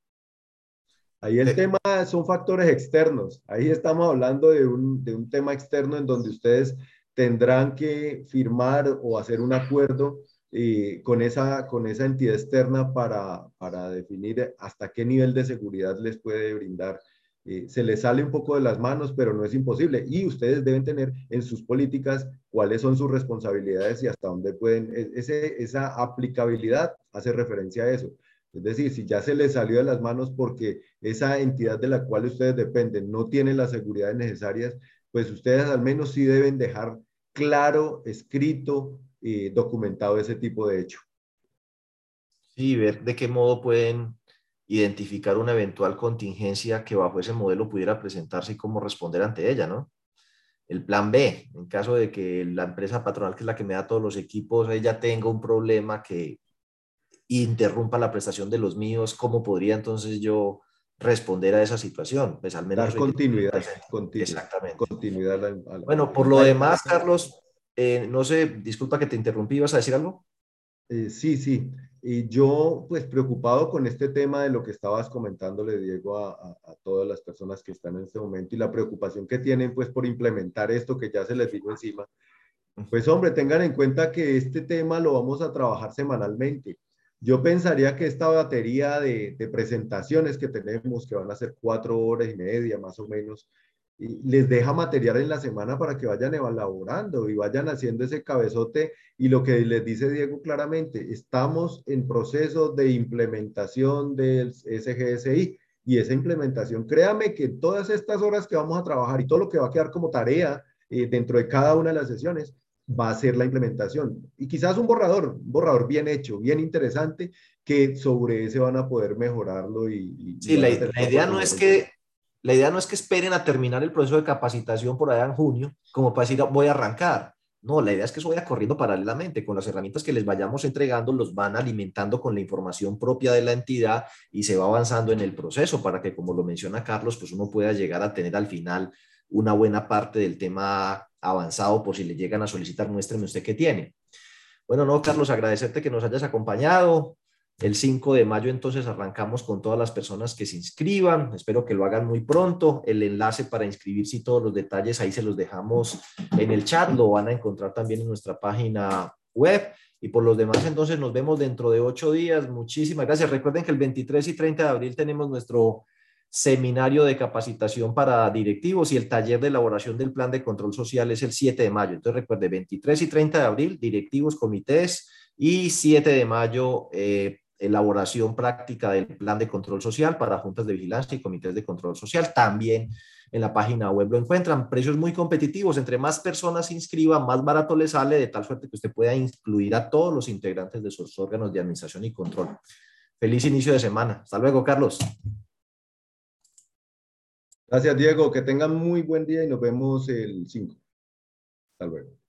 Ahí el tema son factores externos. Ahí estamos hablando de un, de un tema externo en donde ustedes tendrán que firmar o hacer un acuerdo eh, con, esa, con esa entidad externa para, para definir hasta qué nivel de seguridad les puede brindar eh, se les sale un poco de las manos, pero no es imposible. Y ustedes deben tener en sus políticas cuáles son sus responsabilidades y hasta dónde pueden, e, esa aplicabilidad hace referencia a eso. Es decir, si ya se les salió de las manos porque esa entidad de la cual ustedes dependen no tiene las seguridades necesarias, pues ustedes al menos sí deben dejar claro, escrito, y documentado ese tipo de hecho. Sí, ver de qué modo pueden identificar una eventual contingencia que bajo ese modelo pudiera presentarse y cómo responder ante ella, ¿no? El plan B, en caso de que la empresa patronal, que es la que me da todos los equipos, ella tenga un problema que interrumpa la prestación de los míos, ¿cómo podría entonces yo responder a esa situación? Pues al menos... Dar continuidad, Exactamente. Continuidad bueno, por lo demás, Carlos, eh, no sé, disculpa que te interrumpí, ¿vas a decir algo? Eh, sí, sí. Y yo, pues preocupado con este tema de lo que estabas comentándole, Diego, a, todas las personas que están en este momento y la preocupación que tienen, pues, por implementar esto que ya se les dijo encima. Pues, hombre, tengan en cuenta que este tema lo vamos a trabajar semanalmente. Yo pensaría que esta batería de, de presentaciones que tenemos, que van a ser cuatro horas y media más o menos, les deja material en la semana para que vayan elaborando y vayan haciendo ese cabezote. Y lo que les dice Diego claramente, estamos en proceso de implementación del SGSI y esa implementación, créame que todas estas horas que vamos a trabajar y todo lo que va a quedar como tarea eh, dentro de cada una de las sesiones va a ser la implementación. Y quizás un borrador, un borrador bien hecho, bien interesante, que sobre ese van a poder mejorarlo. Y, sí, la, la idea no es que la idea no es que esperen a terminar el proceso de capacitación por allá en junio, como para decir voy a arrancar. No, la idea es que eso vaya corriendo paralelamente. Con las herramientas que les vayamos entregando, los van alimentando con la información propia de la entidad y se va avanzando en el proceso para que, como lo menciona Carlos, pues uno pueda llegar a tener al final una buena parte del tema avanzado por si le llegan a solicitar, muéstreme usted qué tiene. Bueno, no, Carlos, agradecerte que nos hayas acompañado. El 5 de mayo entonces arrancamos con todas las personas que se inscriban. Espero que lo hagan muy pronto. El enlace para inscribirse y todos los detalles ahí se los dejamos en el chat. Lo van a encontrar también en nuestra página web. Y por los demás entonces nos vemos dentro de ocho días. Muchísimas gracias. Recuerden que el 23 y 30 de abril tenemos nuestro seminario de capacitación para directivos y el taller de elaboración del plan de control social es el 7 de mayo. Entonces recuerde, 23 y 30 de abril, directivos, comités y 7 de mayo, eh, elaboración práctica del plan de control social para juntas de vigilancia y comités de control social. También en la página web lo encuentran. Precios muy competitivos. Entre más personas se inscriban, más barato le sale, de tal suerte que usted pueda incluir a todos los integrantes de sus órganos de administración y control. Feliz inicio de semana. Hasta luego, Carlos. Gracias, Diego. Que tengan muy buen día y nos vemos el 5. Hasta luego.